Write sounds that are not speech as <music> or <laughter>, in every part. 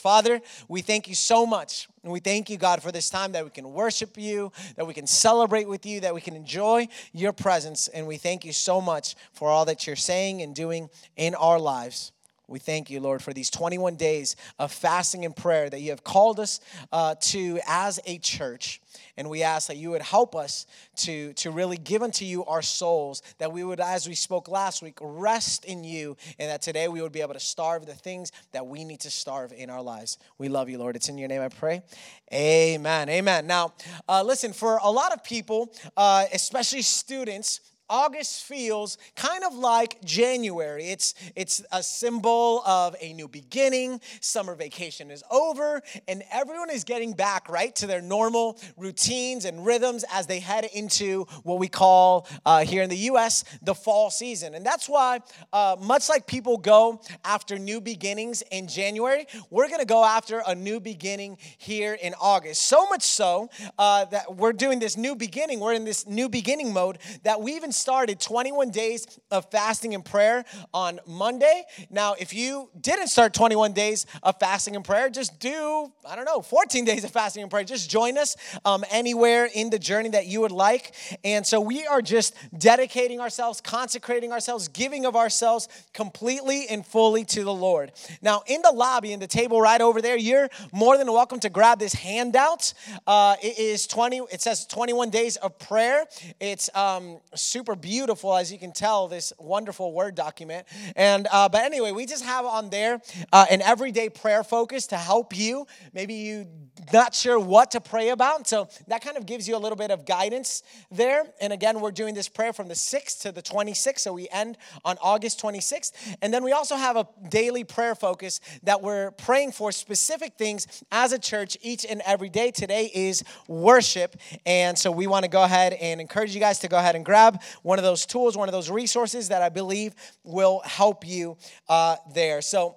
Father, we thank you so much. And we thank you, God, for this time that we can worship you, that we can celebrate with you, that we can enjoy your presence. And we thank you so much for all that you're saying and doing in our lives. We thank you, Lord, for these 21 days of fasting and prayer that you have called us uh, to as a church. And we ask that you would help us to, to really give unto you our souls, that we would, as we spoke last week, rest in you, and that today we would be able to starve the things that we need to starve in our lives. We love you, Lord. It's in your name I pray. Amen. Amen. Now, uh, listen, for a lot of people, uh, especially students, August feels kind of like January. It's, it's a symbol of a new beginning. Summer vacation is over, and everyone is getting back, right, to their normal routines and rhythms as they head into what we call uh, here in the US the fall season. And that's why, uh, much like people go after new beginnings in January, we're gonna go after a new beginning here in August. So much so uh, that we're doing this new beginning, we're in this new beginning mode that we even started 21 days of fasting and prayer on Monday. Now, if you didn't start 21 days of fasting and prayer, just do, I don't know, 14 <laughs> days of fasting and prayer. Just join us um, anywhere in the journey that you would like. And so we are just dedicating ourselves, consecrating ourselves, giving of ourselves completely and fully to the Lord. Now, in the lobby, in the table right over there, you're more than welcome to grab this handout. Uh, it is 20, it says 21 days of prayer. It's um, super super beautiful, as you can tell, this wonderful Word document. And, uh, but anyway, we just have on there uh, an everyday prayer focus to help you. Maybe you not sure what to pray about. So that kind of gives you a little bit of guidance there. And again, we're doing this prayer from the 6th to the 26th. So we end on August 26th. And then we also have a daily prayer focus that we're praying for specific things as a church each and every day. Today is worship. And so we want to go ahead and encourage you guys to go ahead and grab one of those tools, one of those resources that I believe will help you uh, there. So,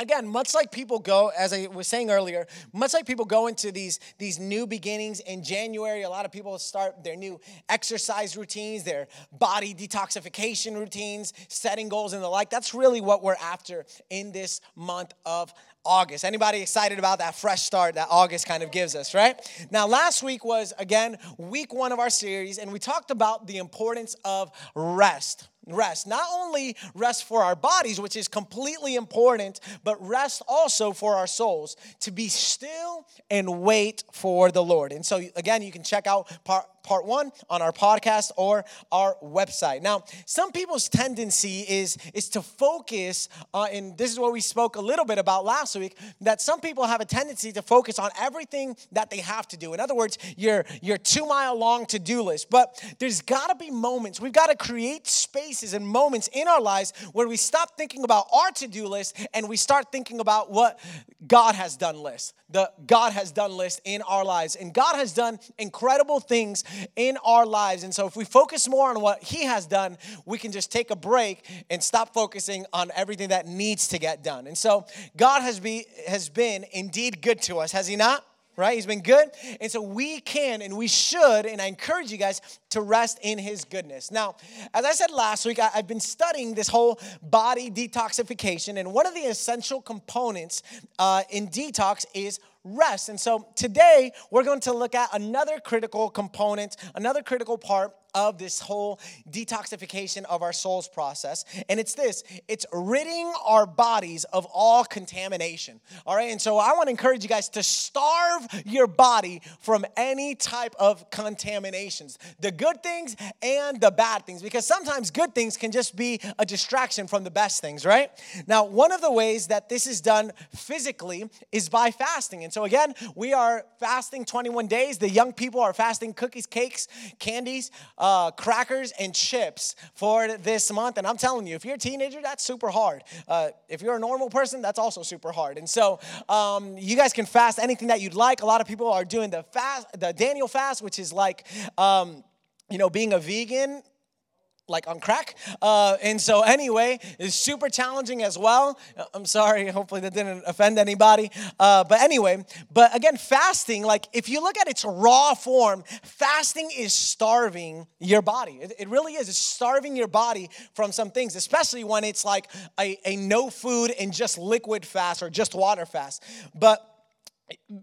again much like people go as i was saying earlier much like people go into these these new beginnings in january a lot of people start their new exercise routines their body detoxification routines setting goals and the like that's really what we're after in this month of August. Anybody excited about that fresh start that August kind of gives us, right? Now, last week was again week one of our series, and we talked about the importance of rest rest. Not only rest for our bodies, which is completely important, but rest also for our souls to be still and wait for the Lord. And so, again, you can check out part, part one on our podcast or our website. Now, some people's tendency is, is to focus on, and this is what we spoke a little bit about last week, that some people have a tendency to focus on everything that they have to do. In other words, your, your two mile long to do list. But there's got to be moments, we've got to create spaces and moments in our lives where we stop thinking about our to do list and we start thinking about what God has done list, the God has done list in our lives. And God has done incredible things in our lives. And so if we focus more on what He has done, we can just take a break and stop focusing on everything that needs to get done. And so God has, be, has been indeed good to us, has He not? right? He's been good. And so we can and we should, and I encourage you guys to rest in his goodness. Now, as I said last week, I, have been studying this whole body detoxification, and one of the essential components uh, in detox is rest. And so today we're going to look at another critical component, another critical part of this whole detoxification of our souls process. And it's this it's ridding our bodies of all contamination. All right. And so I want to encourage you guys to starve your body from any type of contaminations the good things and the bad things, because sometimes good things can just be a distraction from the best things, right? Now, one of the ways that this is done physically is by fasting. And so, again, we are fasting 21 days. The young people are fasting cookies, cakes, candies crackers and chips for this month. And I'm telling you, if you're a teenager, that's super hard. Uh, if you're a normal person, that's also super hard. And so um, you guys can fast anything that you'd like. A lot of people are doing the fast, the Daniel fast, which is like, um, you know, being a vegan like on crack. Uh, and so, anyway, it's super challenging as well. Uh, I'm sorry, hopefully that didn't offend anybody. Uh, but anyway, but again, fasting, like if you look at its raw form, fasting is starving your body. It, it really is. It's starving your body from some things, especially when it's like a, a no food and just liquid fast or just water fast. But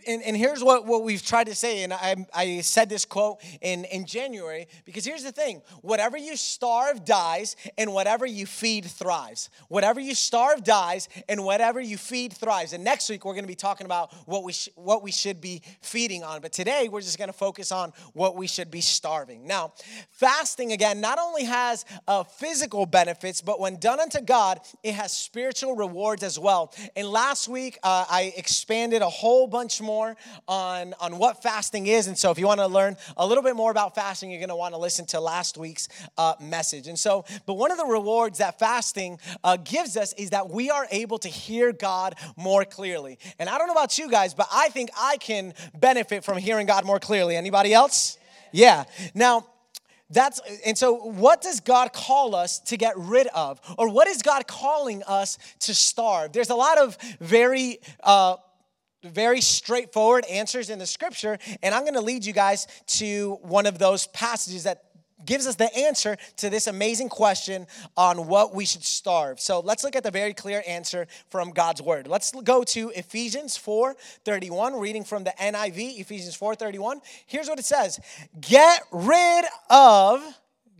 and, and here's what, what we've tried to say, and I, I said this quote in, in January, because here's the thing whatever you starve dies, and whatever you feed thrives. Whatever you starve dies, and whatever you feed thrives. And next week, we're going to be talking about what we, sh- what we should be feeding on. But today, we're just going to focus on what we should be starving. Now, fasting, again, not only has uh, physical benefits, but when done unto God, it has spiritual rewards as well. And last week, uh, I expanded a whole bunch more on, on what fasting is. And so, if you want to learn a little bit more about fasting, you're going to want to listen to last week's uh, message. And so, but one of the rewards that fasting uh, gives us is that we are able to hear God more clearly. And I don't know about you guys, but I think I can benefit from hearing God more clearly. Anybody else? Yeah. Now, that's and so what does God call us to get rid of? Or what is God calling us to starve? There's a lot of very uh, very straightforward answers in the scripture. And I'm going to lead you guys to one of those passages that gives us the answer to this amazing question on what we should starve. So let's look at the very clear answer from God's word. Let's go to Ephesians 4:31 reading from the NIV, Ephesians 4:31. Here's what it says. Get rid of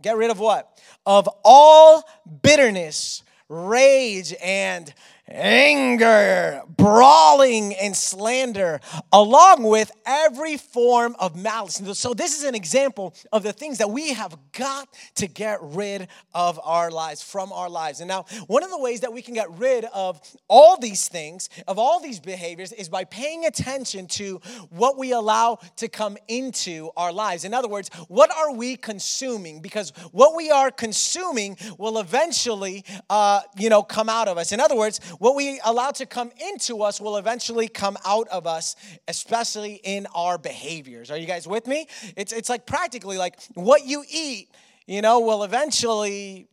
get rid of what? Of all bitterness, rage and anger, brawling, and slander, along with every form of malice. So, this is an example of the things that we have got to get rid of our lives, from our lives. And now, one of the ways that we can get rid of all these things, of all these behaviors, is by paying attention to what we allow to come into our lives. In other words, what are we consuming? Because what we are consuming will eventually, uh, you know, come out of us. In other words, what we allow to come into us will eventually come out of us, especially in our behaviors. Are you guys with me? It's, it's like practically like what you eat, you know, will eventually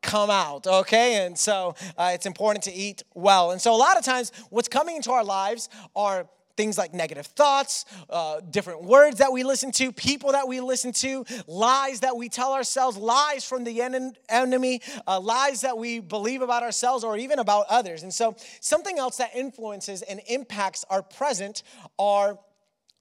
come out, okay? And so uh, it's important to eat well. And so a lot of times, what's coming into our lives are things like negative thoughts, uh, different words that we listen to, people that we listen to, lies that we tell ourselves, lies from the en- enemy, uh, lies that we believe about ourselves or even about others. And so, something else that influences and impacts our present are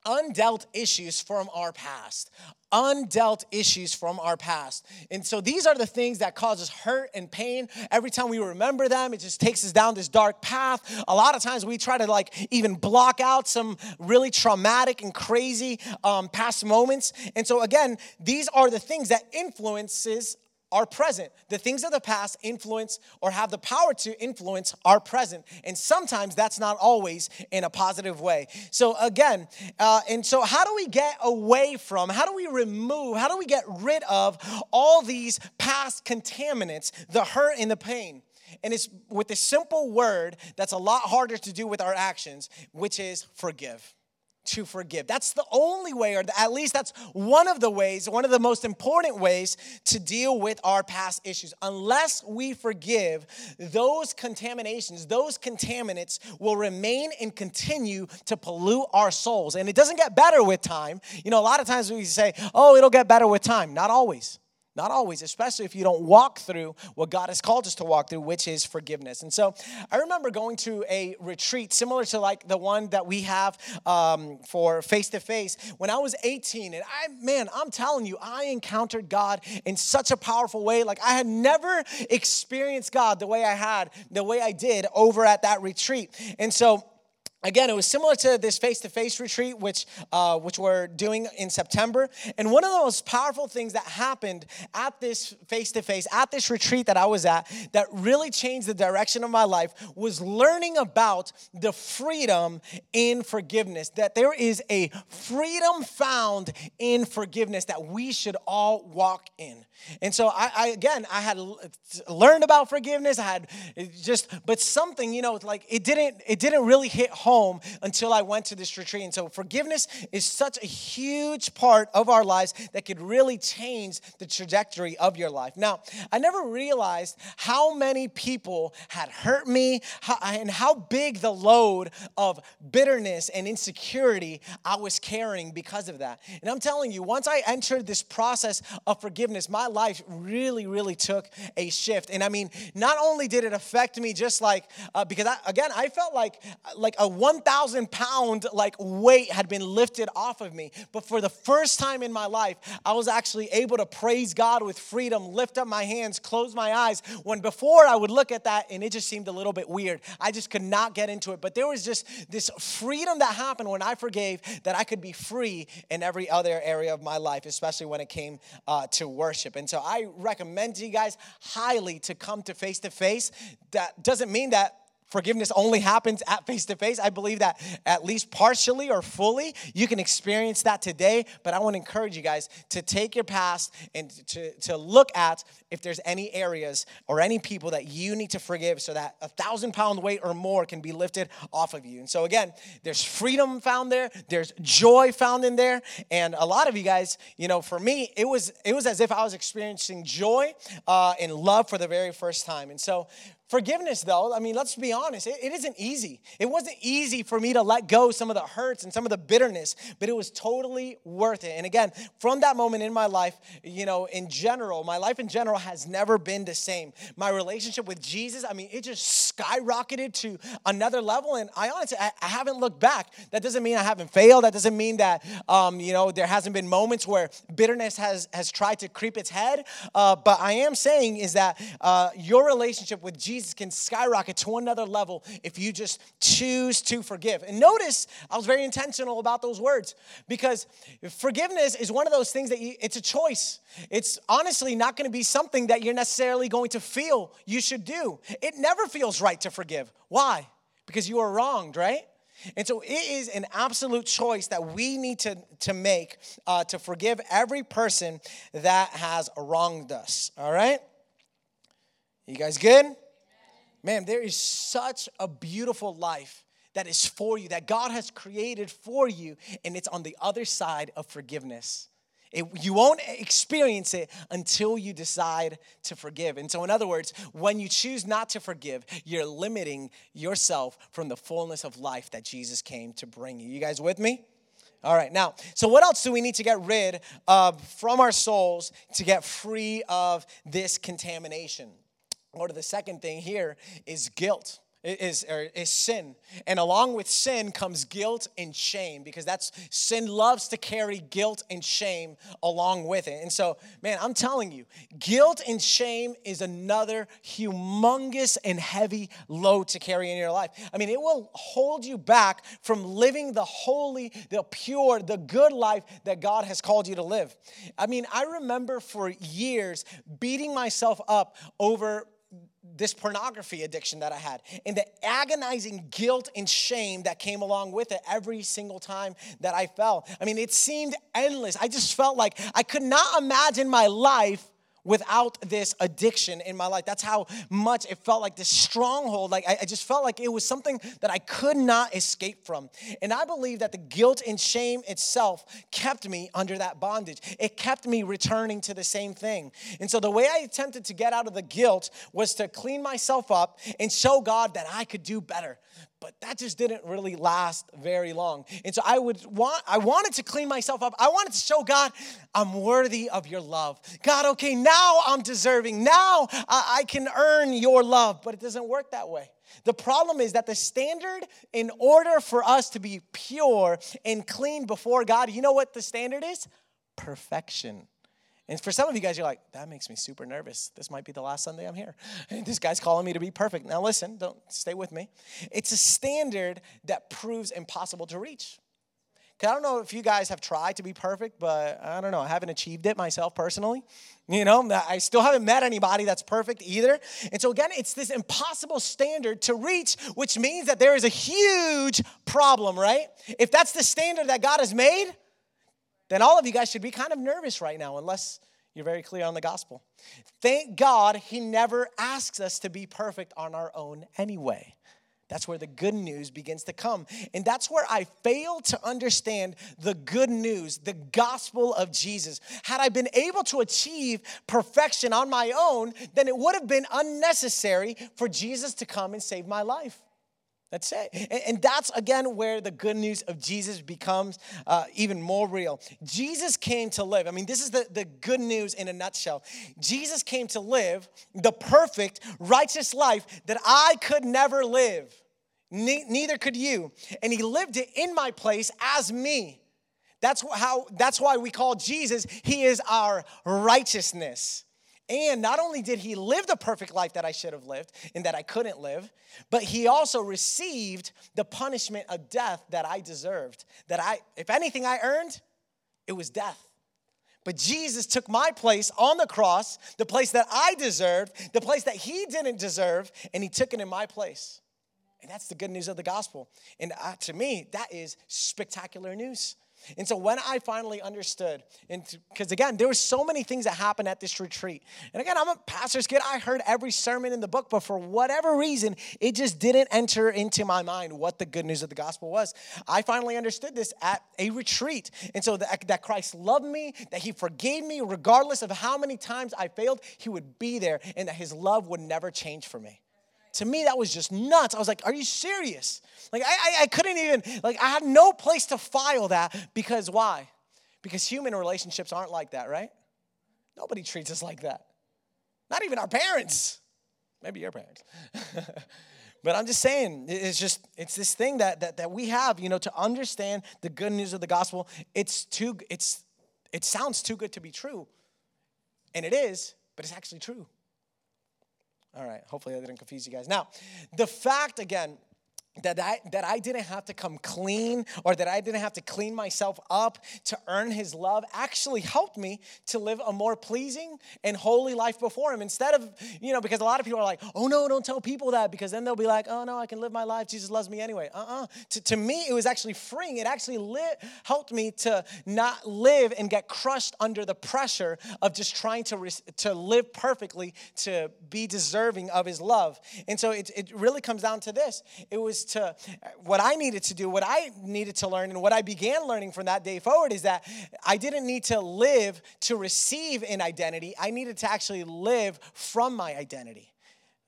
undealt issues from our past undealt issues from our past. And so these are the things that cause us hurt and pain. Every time we remember them, it just takes us down this dark path. A lot of times we try to like even block out some really traumatic and crazy um, past moments. And so again, these are the things that influences our present. The things of the past influence or have the power to influence our present. And sometimes that's not always in a positive way. So, again, uh, and so how do we get away from, how do we remove, how do we get rid of all these past contaminants, the hurt and the pain? And it's with a simple word that's a lot harder to do with our actions, which is forgive to forgive. That's the only way, or at least that's one of the ways, one of the most important ways to deal with our past issues. Unless we forgive, those contaminations, those contaminants will remain and continue to pollute our souls. And it doesn't get better with time. You know, a lot of times we say, oh, it'll get better with time. Not always. Not always, especially if you don't walk through what God has called us to walk through, which is forgiveness. And so I remember going to a retreat similar to like the one that we have um, for face to face when I was 18. And I, man, I'm telling you, I encountered God in such a powerful way. Like I had never experienced God the way I had, the way I did over at that retreat. And so, Again, it was similar to this face-to-face retreat, which uh, which we're doing in September. And one of the most powerful things that happened at this face-to-face, at this retreat that I was at, that really changed the direction of my life, was learning about the freedom in forgiveness. That there is a freedom found in forgiveness that we should all walk in. And so I, I, again, I had learned about forgiveness. I had just, but something, you know, like it didn't, it didn't really hit home home until I went to this retreat. And so forgiveness is such a huge part of our lives that could really change the trajectory of your life. Now, I never realized how many people had hurt me and how big the load of bitterness and insecurity I was carrying because of that. And I'm telling you, once I entered this process of forgiveness, my life really, really took a shift. And I mean, not only did it affect me just like, uh, because I, again, I felt like, like a 1,000 pound like weight had been lifted off of me. But for the first time in my life, I was actually able to praise God with freedom, lift up my hands, close my eyes. When before I would look at that and it just seemed a little bit weird. I just could not get into it. But there was just this freedom that happened when I forgave that I could be free in every other area of my life, especially when it came uh, to worship. And so I recommend to you guys highly to come to face to face. That doesn't mean that forgiveness only happens at face to face. I believe that at least partially or fully, you can experience that today. But I want to encourage you guys to take your past and to, to look at if there's any areas or any people that you need to forgive so that a thousand pound weight or more can be lifted off of you. And so, again, there's freedom found there, there's joy found in there. And a lot of you guys, you know, for me, it was, it was as if I was experiencing joy uh, and love for the very first time. And so, Forgiveness, though, I mean, let's be honest, it, it isn't easy. It wasn't easy for me to let go some of the hurts and some of the bitterness, but it was totally worth it. And again, from that moment in my life, you know, in general, my life in general has never been the same. My relationship with Jesus, I mean, it just skyrocketed to another level. And I honestly, I, I haven't looked back. That doesn't mean I haven't failed. That doesn't mean that, um, you know, there hasn't been moments where bitterness has, has tried to creep its head. Uh, but I am saying is that uh, your relationship with Jesus Jesus can skyrocket to another level if you just choose to forgive. And notice I was very intentional about those words because forgiveness is one of those things that you, it's a choice. It's honestly not going to be something that you're necessarily going to feel you should do. It never feels right to forgive. Why? Because you are wronged, right? And so it is an absolute choice that we need to, to make uh, to forgive every person that has wronged us. All right? You guys good? Man, there is such a beautiful life that is for you, that God has created for you, and it's on the other side of forgiveness. It, you won't experience it until you decide to forgive. And so, in other words, when you choose not to forgive, you're limiting yourself from the fullness of life that Jesus came to bring you. You guys with me? All right, now, so what else do we need to get rid of from our souls to get free of this contamination? Or to the second thing here is guilt is, is sin. And along with sin comes guilt and shame because that's sin loves to carry guilt and shame along with it. And so, man, I'm telling you, guilt and shame is another humongous and heavy load to carry in your life. I mean, it will hold you back from living the holy, the pure, the good life that God has called you to live. I mean, I remember for years beating myself up over this pornography addiction that I had and the agonizing guilt and shame that came along with it every single time that I fell. I mean, it seemed endless. I just felt like I could not imagine my life without this addiction in my life. That's how much it felt like this stronghold. Like I, I, just felt like it was something that I could not escape from. And I believe that the guilt and shame itself kept me under that bondage. It kept me returning to the same thing. And so the way I attempted to get out of the guilt was to clean myself up and show God that I could do better but that just didn't really last very long. And so i would want i wanted to clean myself up. I wanted to show god i'm worthy of your love. God okay now i'm deserving. Now i, can earn your love. But it doesn't work that way. The problem is that the standard in order for us to be pure and clean before god you know what the standard is? Perfection and for some of you guys, you're like, that makes me super nervous. This might be the last Sunday I'm here. <laughs> This guy's calling me to be perfect. Now, listen, don't stay with me. It's a standard that proves impossible to reach. Cause I don't know if you guys have tried to be perfect, but I don't know. I haven't achieved it myself personally. You know, I still haven't met anybody that's perfect either. And so, again, it's this impossible standard to reach, which means that there is a huge problem, right? If that's the standard that God has made, then all of you guys should be kind of nervous right now, unless you're very clear on the gospel. Thank God he never asks us to be perfect on our own anyway. That's where the good news begins to come. And that's where I failed to understand the good news, the gospel of Jesus. Had I been able to achieve perfection on my own, then it would have been unnecessary for Jesus to come and save my life. That's it. And, that's again where the good news of Jesus becomes uh, even more real. Jesus came to live. I mean, this is the, the good news in a nutshell. Jesus came to live the perfect, righteous life that I could never live. Ne- neither could you. And he lived it in my place as me. That's how that's why we call Jesus, he is our righteousness. And not only did he live the perfect life that I should have lived and that I couldn't live, but he also received the punishment of death that I deserved. That I, if anything I earned, it was death. But Jesus took my place on the cross, the place that I deserved, the place that he didn't deserve, and he took it in my place. And that's the good news of the gospel. And uh, to me, that is spectacular news. And so when I finally understood, and because again, there were so many things that happened at this retreat. And again, I'm a pastor's kid. I heard every sermon in the book, but for whatever reason, it just didn't enter into my mind what the good news of the gospel was. I finally understood this at a retreat. And so that, that Christ loved me, that he forgave me, regardless of how many times I failed, he would be there, and that his love would never change for me to me that was just nuts. I was like are you serious? Like I, I, I, couldn't even like i had no place to file that because why? Because human relationships aren't like that right? Nobody treats us like that. Not even our parents. Maybe your parents. <laughs> But i'm just saying it's just it's this thing that, that that we have you know to understand the good news of the gospel. It's too it's it sounds too good to be true. And it is but it's actually true all right, hopefully I didn't confuse you guys. Now, the fact again that I, that I didn't have to come clean or that I didn't have to clean myself up to earn his love actually helped me to live a more pleasing and holy life before him. Instead of, you know, because a lot of people are like, oh no, don't tell people that because then they'll be like, oh no, I can live my life. Jesus loves me anyway. Uh uh-uh. uh to, to me, it was actually freeing. It actually lit, helped me to not live and get crushed under the pressure of just trying to, res- to live perfectly to be deserving of his love. And so it, it really comes down to this it was to what I needed to do, what I needed to learn, and what I began learning from that day forward is that I didn't need to live to receive an identity. I needed to actually live from my identity.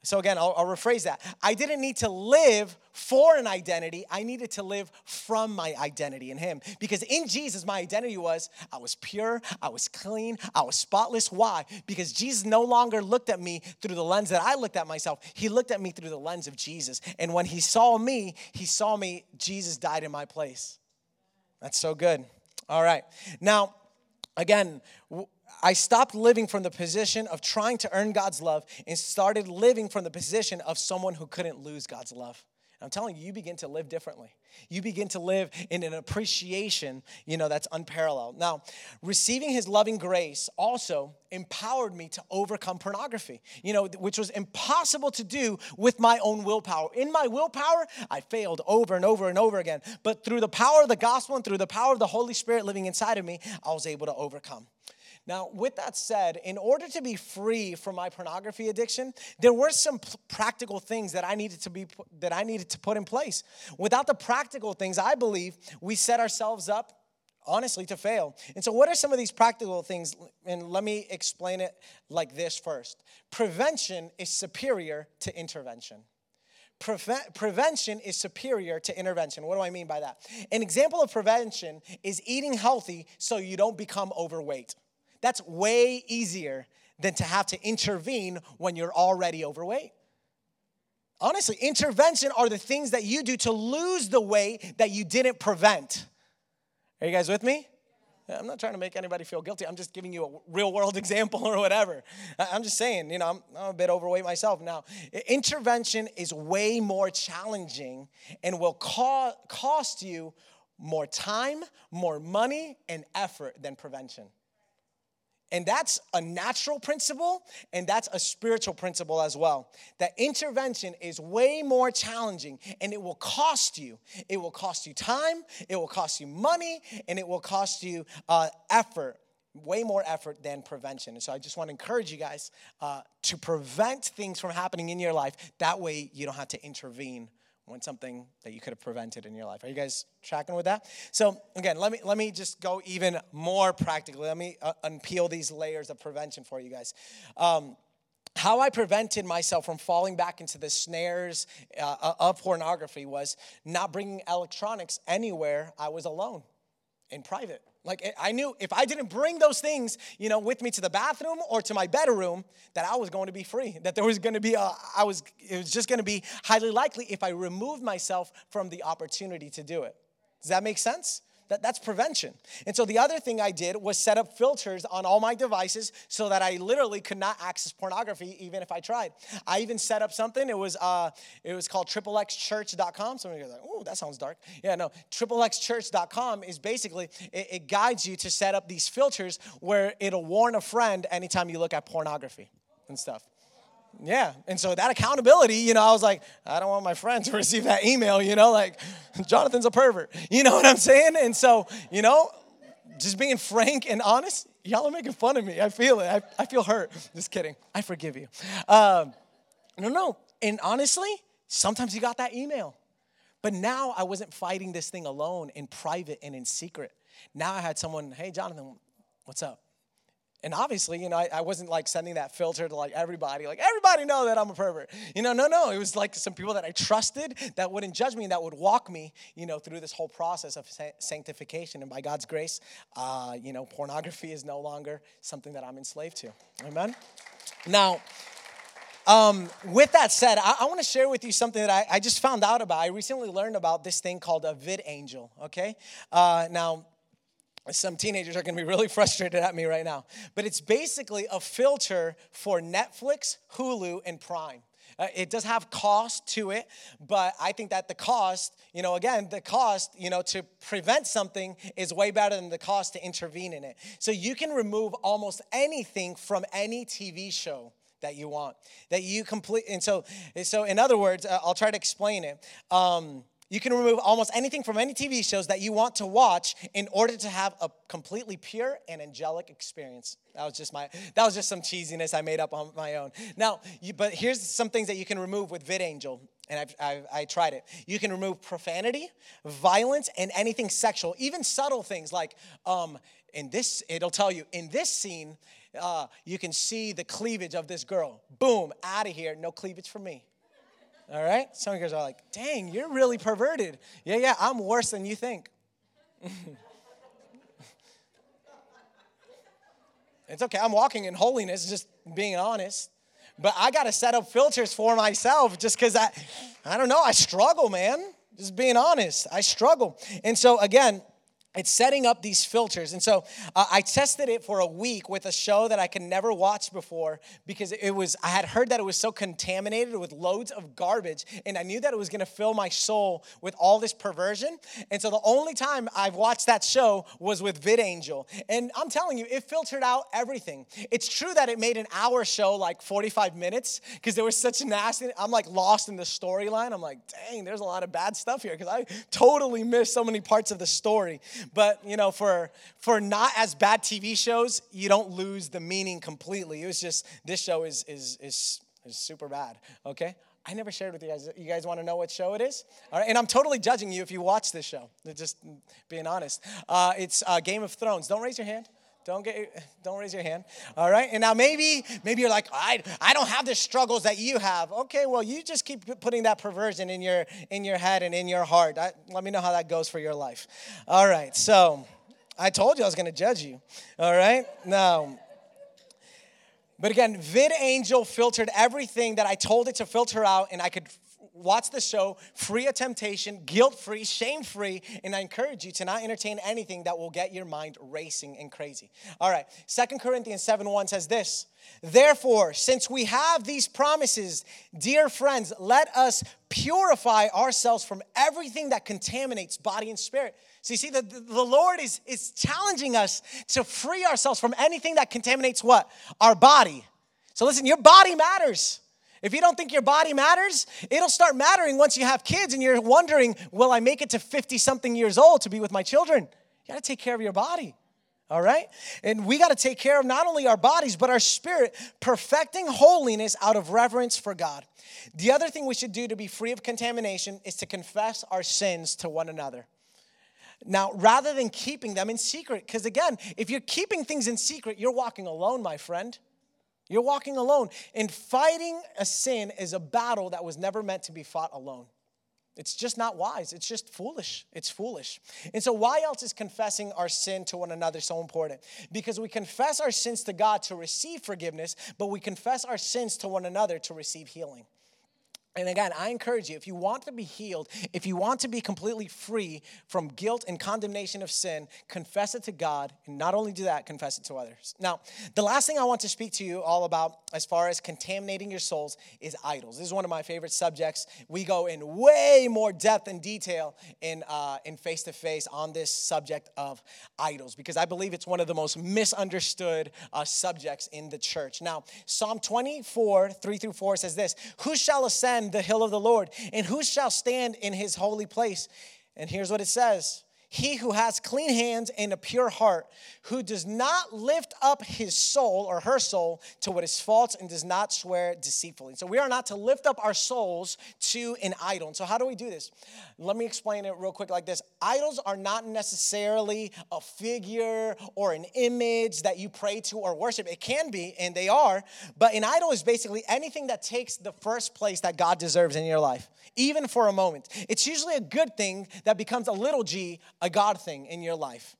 So, again, I'll, I'll, rephrase that. I didn't need to live for an identity. I needed to live from my identity in Him. Because in Jesus, my identity was I was pure, I was clean, I was spotless. Why? Because Jesus no longer looked at me through the lens that I looked at myself. He looked at me through the lens of Jesus. And when He saw me, He saw me, Jesus died in my place. That's so good. All right. Now, again, I stopped living from the position of trying to earn God's love and started living from the position of someone who couldn't lose God's love. I'm telling you, you begin to live differently. You begin to live in an appreciation, you know, that's unparalleled. Now, receiving his loving grace also empowered me to overcome pornography, you know, which was impossible to do with my own willpower. In my willpower, I failed over and over and over again. But through the power of the gospel and through the power of the Holy Spirit living inside of me, I was able to overcome. Now, with that said, in order to be free from my pornography addiction, there were some p- practical things that I needed to be that I needed to put in place. Without the practical things, I believe we set ourselves up honestly to fail. And so what are some of these practical things? And let me explain it like this first. Prevention is superior to intervention. Preve- prevention is superior to intervention. What do I mean by that? An example of prevention is eating healthy so you don't become overweight. That's way easier than to have to intervene when you're already overweight. Honestly, intervention are the things that you do to lose the weight that you didn't prevent. Are you guys with me? I'm not trying to make anybody feel guilty. I'm just giving you a real world <laughs> example or whatever. I'm just saying, you know, I'm, I'm, a bit overweight myself. Now, intervention is way more challenging and will co- cost you more time, more money, and effort than prevention. And that's a natural principle, and that's a spiritual principle as well. That intervention is way more challenging, and it will cost you. It will cost you time, it will cost you money, and it will cost you uh, effort. Way more effort than prevention. And so I just want to encourage you guys uh, to prevent things from happening in your life. That way you don't have to intervene when something that you could have prevented in your life. Are you guys tracking with that? So again, let me let me just go even more practically. Let me uh, unpeel these layers of prevention for you guys. Um, how I prevented myself from falling back into the snares uh, uh of pornography was not bringing electronics anywhere I was alone in private. Like I knew if I didn't bring those things, you know, with me to the bathroom or to my bedroom, that I was going to be free. That there was going to be a, I was, it was just going to be highly likely if I removed myself from the opportunity to do it. Does that make sense? That, that's prevention. And so the other thing I did was set up filters on all my devices so that I literally could not access pornography even if I tried. I even set up something. It was uh, it was called XXXchurch.com. Some of you are like, oh, that sounds dark. Yeah, no. XXXchurch.com is basically it, it guides you to set up these filters where it'll warn a friend anytime you look at pornography and stuff. Yeah. And so that accountability, you know, I was like, I don't want my friend to <laughs> receive that email, you know, like <laughs> Jonathan's a pervert. <laughs> You know what I'm saying? And so, you know, just being frank and honest, y'all are making fun of me. I feel it. I, I feel hurt. Just kidding. I forgive you. Um, no, no. And honestly, sometimes you got that email. But now I wasn't fighting this thing alone in private and in secret. Now I had someone, hey, Jonathan, what's up? And obviously, you know, I, I, wasn't like sending that filter to like everybody, like everybody know that I'm a pervert. You know, no, no. It was like some people that I trusted that wouldn't judge me and that would walk me, you know, through this whole process of sanctification. And by God's grace, uh, you know, pornography is no longer something that I'm enslaved to. Amen. Now, um, with that said, I, I want to share with you something that I, I, just found out about. I recently learned about this thing called a VidAngel. Okay, uh, now some teenagers are going to be really <laughs> frustrated at me right now. But it's basically a filter for Netflix, Hulu, and Prime. Uh, it does have cost to it, but I think that the cost, you know, again, the cost, you know, to prevent something is way better than the cost to intervene in it. So you can remove almost anything from any TV show that you want, that you complete. And so, so in other words, uh, I'll try to explain it. Um, you can remove almost anything from any TV shows that you want to watch in order to have a completely pure and angelic experience. That was just my that was just some cheesiness I made up on my own. Now, you, but here's some things that you can remove with VidAngel, and I've, I've I tried it. You can remove profanity, violence, and anything sexual, even subtle things like um, in this. It'll tell you in this scene. Uh, you can see the cleavage of this girl. Boom, out of here. No cleavage for me. All right? Some of you guys are like, dang, you're really perverted. Yeah, yeah, I'm worse than you think. <laughs> it's okay. I'm walking in holiness, just being honest. But I got to set up filters for myself just because I, I don't know, I struggle, man. Just being honest, I struggle. And so, again, it's setting up these filters. And so uh, I tested it for a week with a show that I could never watch before because it was, I had heard that it was so contaminated with loads of garbage. And I knew that it was going to fill my soul with all this perversion. And so the only time I've watched that show was with VidAngel. And I'm telling you, it filtered out everything. It's true that it made an hour show like 45 minutes because there was such nasty, I'm like lost in the storyline. I'm like, dang, there's a lot of bad stuff here because I totally missed so many parts of the story. But you know, for for not as bad TV shows, you don't lose the meaning completely. It was just this show is is is, is super bad. Okay. I never shared with you guys. You guys want to know what show it is? All right, and I'm totally judging you if you watch this show. Just being honest. Uh, it's uh, Game of Thrones. Don't raise your hand. Don't get <laughs> don't raise your hand. All right? And now maybe maybe you're like, I I don't have the struggles that you have. Okay, well, you just keep putting that perversion in your in your head and in your heart. I, let me know how that goes for your life. All right. So, I told you I was going to judge you. All right? Now, but again, VidAngel filtered everything that I told it to filter out, and I could watch the show free of temptation, guilt free, shame free, and I encourage you to not entertain anything that will get your mind racing and crazy. All right, Second Corinthians 7 1 says this Therefore, since we have these promises, dear friends, let us purify ourselves from everything that contaminates body and spirit. So you see, the, the Lord is, is challenging us to free ourselves from anything that contaminates what? Our body. So listen, your body matters. If you don't think your body matters, it'll start mattering once you have kids and you're wondering, will I make it to 50 something years old to be with my children? You gotta take care of your body. All right? And we got to take care of not only our bodies, but our spirit, perfecting holiness out of reverence for God. The other thing we should do to be free of contamination is to confess our sins to one another. Now, rather than keeping them in secret, because again, if you're keeping things in secret, you're walking alone, my friend. You're walking alone. And fighting a sin is a battle that was never meant to be fought alone. It's just not wise. It's just foolish. It's foolish. And so, why else is confessing our sin to one another so important? Because we confess our sins to God to receive forgiveness, but we confess our sins to one another to receive healing. And again, I encourage you if you want to be healed, if you want to be completely free from guilt and condemnation of sin, confess it to God. And not only do that, confess it to others. Now, the last thing I want to speak to you all about as far as contaminating your souls is idols. This is one of my favorite subjects. We go in way more depth and detail in uh, in face to face on this subject of idols because I believe it's one of the most misunderstood uh, subjects in the church. Now, Psalm 24, 3 through 4 says this Who shall ascend? The hill of the Lord? And who shall stand in his holy place? And here's what it says he who has clean hands and a pure heart, who does not lift up his soul or her soul to what is false and does not swear deceitfully. So we are not to lift up our souls to an idol. And so how do we do this? Let me explain it real quick like this. Idols are not necessarily a figure or an image that you pray to or worship. It can be, and they are, but an idol is basically anything that takes the first place that God deserves in your life, even for a moment. It's usually a good thing that becomes a little g a God thing in your life.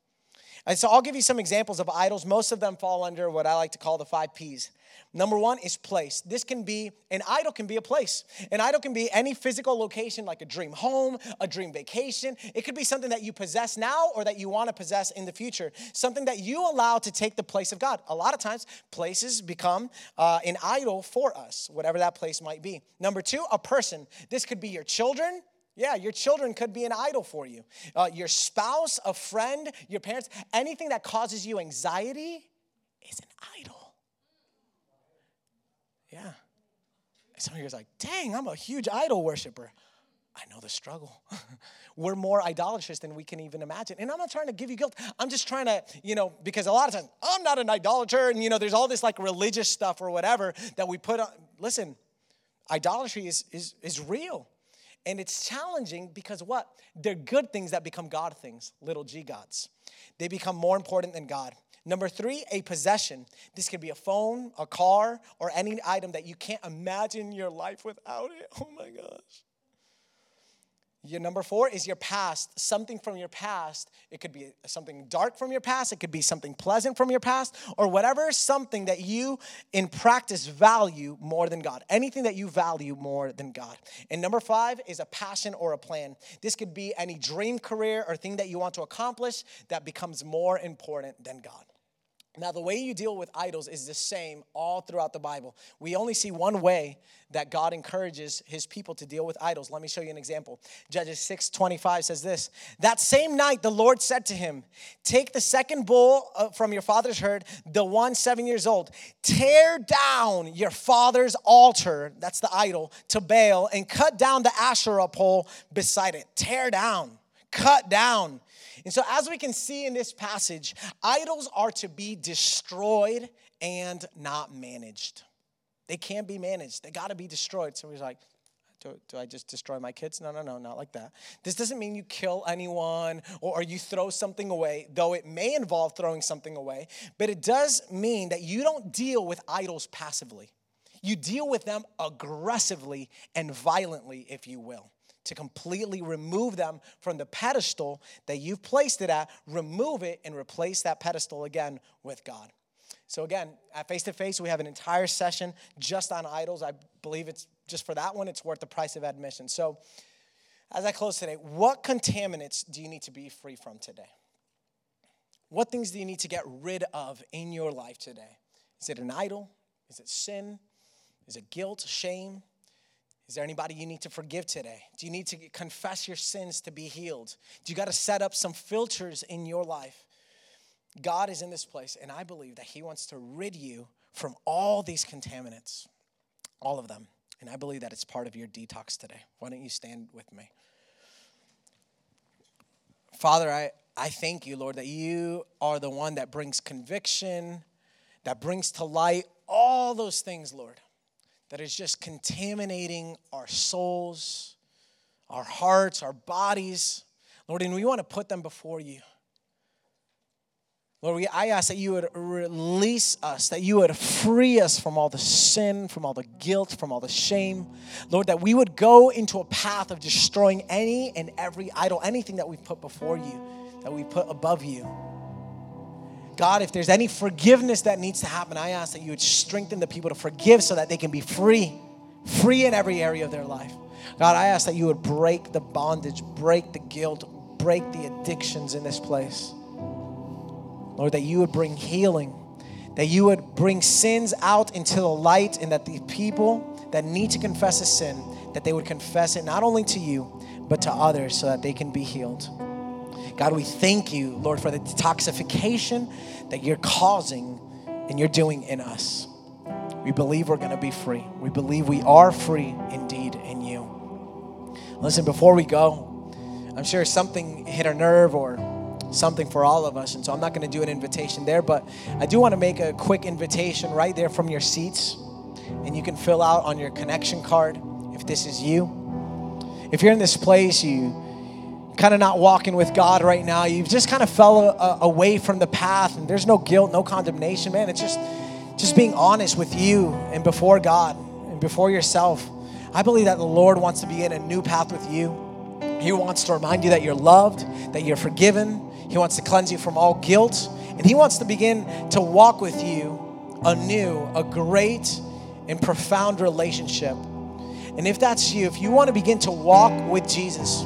And so I'll give you some examples of idols. Most of them fall under what I like to call the five P's. Number one is place. This can be, an idol can be a place. An idol can be any physical location like a dream home, a dream vacation. It could be something that you possess now or that you want to possess in the future. Something that you allow to take the place of God. A lot of times, places become uh, an idol for us, whatever that place might be. Number two, a person. This could be your children, yeah, your children could be an idol for you. Uh, your spouse, a friend, your parents, anything that causes you anxiety is an idol. Yeah. some of you are like, dang, I'm a huge idol worshiper. I know the struggle. <laughs> We're more idolatrous than we can even imagine. And I'm not trying to give you guilt. I'm just trying to, you know, because a lot of times I'm not an idolater. And, you know, there's all this like religious stuff or whatever that we put on. Listen, idolatry is, is, is real. And it's challenging because what? They're good things that become God things, little g gods. They become more important than God. Number three, a possession. This could be a phone, a car, or any item that you can't imagine your life without it. <laughs> Oh my gosh. Your number four is your past, something from your past. It could be something dark from your past, it could be something pleasant from your past, or whatever something that you in practice value more than God. Anything that you value more than God. And number five is a passion or a plan. This could be any dream career or thing that you want to accomplish that becomes more important than God. Now, the way you deal with idols is the same all throughout the Bible. We only see one way that God encourages his people to deal with idols. Let me show you an example. Judges 6 25 says this That same night, the Lord said to him, Take the second bull uh, from your father's herd, the one seven years old, tear down your father's altar, that's the idol, to Baal, and cut down the Asherah pole beside it. Tear down, cut down. And so, as we can see in this passage, idols are to be destroyed and not managed. They can't be managed, they got to be destroyed. So he's like, do, do, I just destroy my kids? No, no, no, not like that. This doesn't mean you kill anyone or, you throw something away, though it may involve throwing something away, but it does mean that you don't deal with idols passively. You deal with them aggressively and violently, if you will to completely remove them from the pedestal that you've placed it at, remove it, and replace that pedestal again with God. So, again, at Face to Face, we have an entire session just on idols. I believe it's just for that one, it's worth the price of admission. So, as I close today, what contaminants do you need to be free from today? What things do you need to get rid of in your life today? Is it an idol? Is it sin? Is it guilt, shame? Is there anybody you need to forgive today? Do you need to confess your sins to be healed? Do you got to set up some filters in your life? God is in this place, and I believe that He wants to rid you from all these contaminants, all of them. And I believe that it's part of your detox today. Why don't you stand with me? Father, I, I thank you, Lord, that you are the one that brings conviction, that brings to light all those things, Lord, that is just contaminating our souls, our hearts, our bodies. Lord, and we want to put them before you. Lord, we, I ask that you would release us, that you would free us from all the sin, from all the guilt, from all the shame. Lord, that we would go into a path of destroying any and every idol, anything that we put before you, that we put above you. God, if there's any forgiveness that needs to happen, I ask that you would strengthen the people to forgive so that they can be free, free in every area of their life. God, I ask that you would break the bondage, break the guilt, break the addictions in this place. Lord, that you would bring healing, that you would bring sins out into the light, and that the people that need to confess a sin, that they would confess it not only to you, but to others so that they can be healed. God, we thank you, Lord, for the detoxification that you're causing and you're doing in us. We believe we're going to be free. We believe we are free indeed in you. Listen, before we go, I'm sure something hit a nerve or something for all of us. And so I'm not going to do an invitation there, but I do want to make a quick invitation right there from your seats. And you can fill out on your connection card if this is you. If you're in this place, you kind of not walking with God right now, you've just kind of fell a, away from the path, and there's no guilt, no condemnation, man. It's just just being honest with you and before God and before yourself. I believe that the Lord wants to begin a new path with you. He wants to remind you that you're loved, that you're forgiven, he wants to cleanse you from all guilt, and He wants to begin to walk with you anew, a great and profound relationship. And if that's you, if you want to begin to walk with Jesus,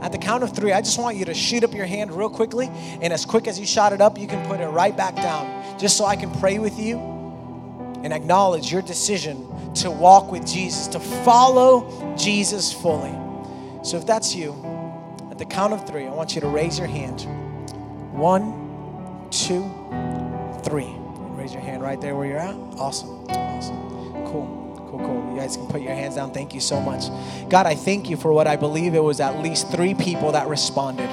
at the count of three, I just want you to shoot up your hand real quickly. And as quick as you shot it up, you can put it right back down, just so I can pray with you and acknowledge your decision to walk with Jesus, to follow Jesus fully. So if that's you, at the count of three, I want you to raise your hand. One, two, three. Raise your hand right there where you're at. Awesome. Awesome. Cool. Cool, cool. You guys can put your hands down. Thank you so much. God, I thank you for what I believe it was at least three people that responded.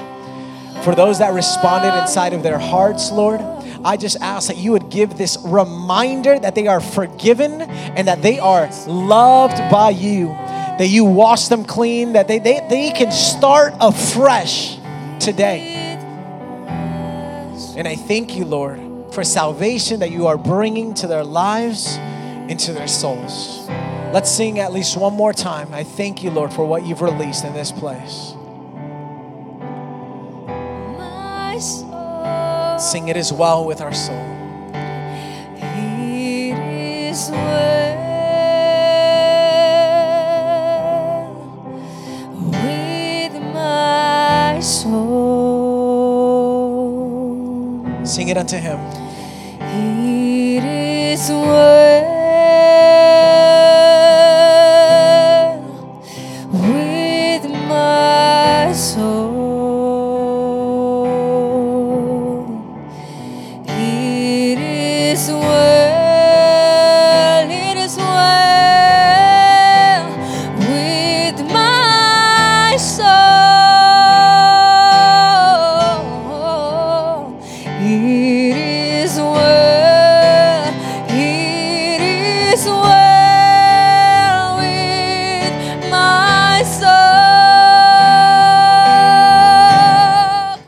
For those that responded inside of their hearts, Lord, I just ask that you would give this reminder that they are forgiven and that they are loved by you, that you wash them clean, that they, they, they can start afresh today. And I thank you, Lord, for salvation that you are bringing to their lives, into their souls. Let's sing at least one more time. I thank you, Lord, for what you've released in this place. Sing it as well with our soul. It is well with my soul. Sing it unto him. It is well